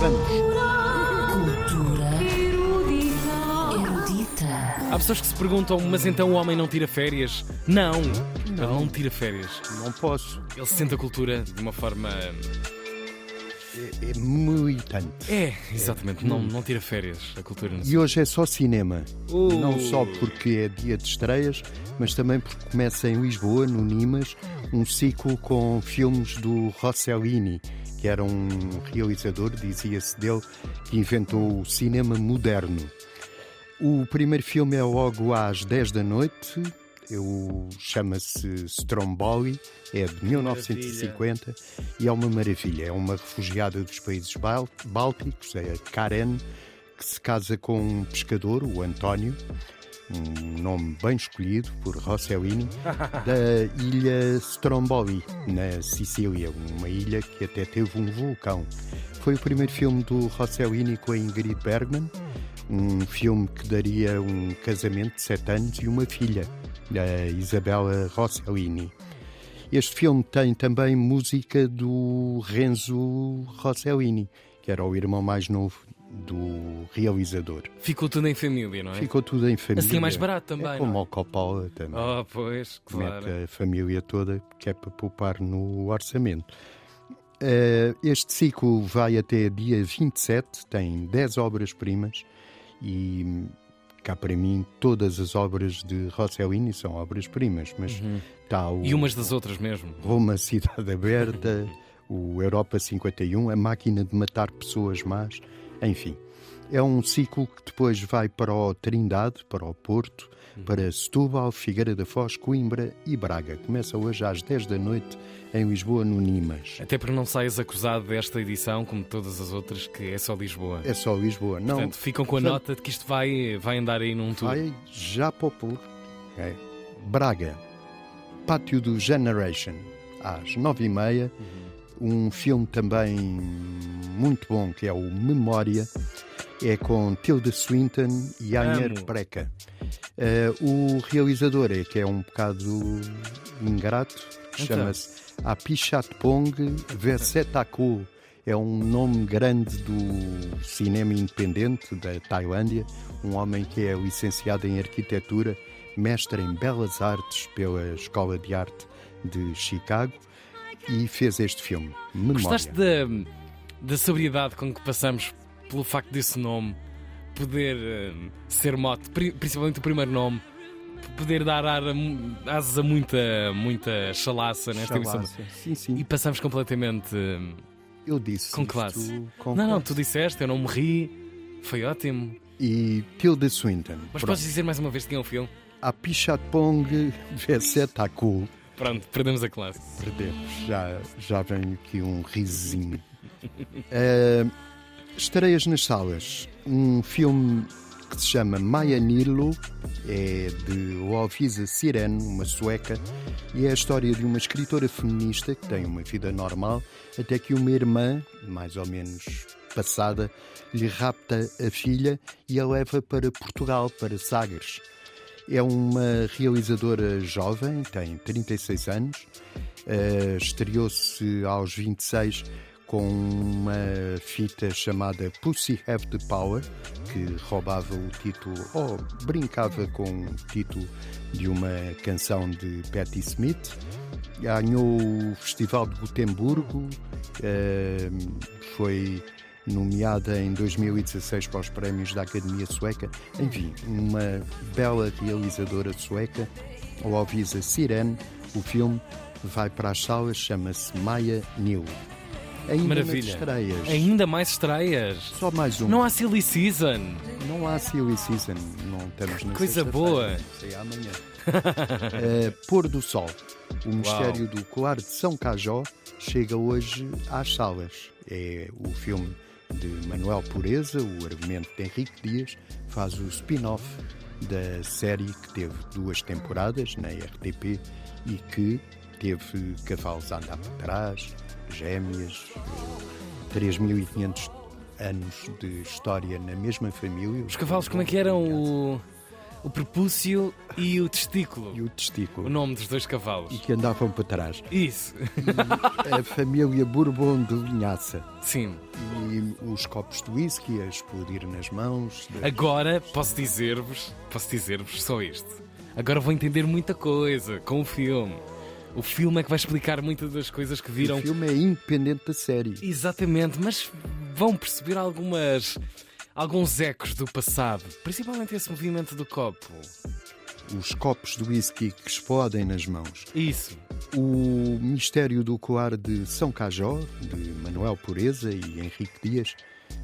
Vamos. Cultura erudita. Há pessoas que se perguntam, mas então o homem não tira férias? Não, ele não tira férias. Não posso. Ele sente a cultura de uma forma. É, é muito. É, exatamente, não, não tira férias. A cultura não E hoje é só cinema. Uh. Não só porque é dia de estreias, mas também porque começa em Lisboa, no Nimas, um ciclo com filmes do Rossellini, que era um realizador, dizia-se dele, que inventou o cinema moderno. O primeiro filme é logo às 10 da noite, chama-se Stromboli, é de 1950 e é uma maravilha. É uma refugiada dos países bál- bálticos, é a Karen, que se casa com um pescador, o António, um nome bem escolhido por Rossellini, da ilha Stromboli, na Sicília, uma ilha que até teve um vulcão. Foi o primeiro filme do Rossellini com a Ingrid Bergman, um filme que daria um casamento de sete anos e uma filha, a Isabella Rossellini. Este filme tem também música do Renzo Rossellini, que era o irmão mais novo do realizador. Ficou tudo em família, não é? Ficou tudo em família. Assim é mais barato também, É como é? o Coppola também. Oh, pois, claro. Mete a família toda, que é para poupar no orçamento. Eh, Este ciclo vai até dia 27, tem 10 obras-primas e cá para mim todas as obras de Rossellini são obras-primas, mas está o Uhum. E umas das outras mesmo. Roma Cidade Aberta, o Europa 51, a máquina de matar pessoas más, enfim. É um ciclo que depois vai para o Trindade, para o Porto, para Setúbal, Figueira da Foz, Coimbra e Braga. Começa hoje às 10 da noite em Lisboa, no Nimas. Até para não saias acusado desta edição, como todas as outras, que é só Lisboa. É só Lisboa. Não, Portanto, ficam com a Portanto, nota de que isto vai, vai andar aí num tour. vai já para o Porto. É. Braga, Pátio do Generation, às 9h30. Um filme também muito bom que é o Memória. É com Tilda Swinton e Anher Amo. Breca. Eh, o realizador é que é um bocado ingrato, Então. chama-se Apichatpong Vesetako. É um nome grande do cinema independente da Tailândia, um homem que é licenciado em arquitetura, mestre em belas artes pela Escola de Arte de Chicago e fez este filme, Memória. Gostaste da, da sobriedade com que passamos pelo facto desse nome poder eh, ser mote, pri- principalmente o primeiro nome, poder dar ar a asas a muita, muita chalaça nesta emissão. Chalaça. Sim, sim. E passamos completamente eh, Eu disse com classe. com não, não, tu disseste, eu não me ri, foi ótimo. E Tilda Swinton. Mas Pronto. podes dizer mais uma vez quem é o filme? Apichatpong Vesetako. Pronto, perdemos a classe. Perdemos. Já, já vem aqui um risinho. Eh, estreias nas salas. Um filme que se chama Maya Nilo, é de Lovisa Sirene, uma sueca, e é a história de uma escritora feminista que tem uma vida normal, até que uma irmã, mais ou menos passada, lhe rapta a filha e a leva para Portugal, para Sagres. É uma realizadora jovem, tem 36 anos, eh, estreou-se aos 26 com uma fita chamada Pussy Have the Power, que roubava o título, ou brincava com o título de uma canção de Patti Smith. Ganhou o Festival de Gotemburgo, eh, foi nomeada em 2016 para os prémios da Academia Sueca. Enfim, uma bela realizadora sueca, Lovisa Sirene. O filme vai para as salas, chama-se Maya Nilo. Ainda Maravilha. estreias. Ainda mais estreias. Só mais um. Não há silly season. Não há silly season, não estamos na Coisa boa. Sei amanhã. Eh, Pôr do Sol. O mistério do colar de São Cajó chega hoje às salas. É o filme de Manuel Pureza, o argumento de Henrique Dias, faz o spin-off da série que teve duas temporadas na RTP e que teve cavalos a andar para trás, gêmeas, eh, 3.500 anos de história na mesma família. Os cavalos, como é que eram? O, o prepúcio e o testículo. e o testículo. O nome dos dois cavalos. E que andavam para trás. Isso. A família Bourbon de linhaça. Sim. E os copos de whisky a explodir nas mãos. de- Agora posso dizer-vos, posso dizer-vos só isto. Agora vou entender muita coisa com o filme. O filme é que vai explicar muitas das coisas que viram. O filme é independente da série. Exatamente, mas vão perceber algumas alguns ecos do passado, principalmente esse movimento do copo. Os copos de whisky que explodem nas mãos. Isso. O Mistério do Coar de São Cajó, de Manuel Pureza e Henrique Dias,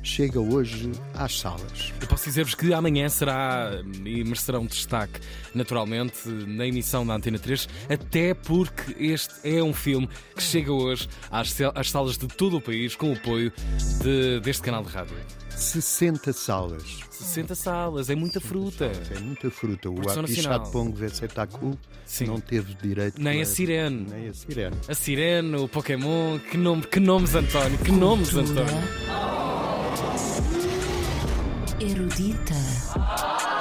chega hoje às salas. Eu posso dizer-vos que amanhã será e merecerá um destaque, naturalmente, na emissão da Antena 3, até porque este é um filme que chega hoje às, às salas de todo o país com o apoio de- deste canal de rádio. 60 salas. 60 salas, é muita fruta. É muita fruta. O Produção Apichat nacional. Pong Vecetacu Sim. não teve direito Nem a Sirene. Nem a Sirene. A Sirene, o Pokémon, que, nome, que nomes, António, que nomes, António erudita.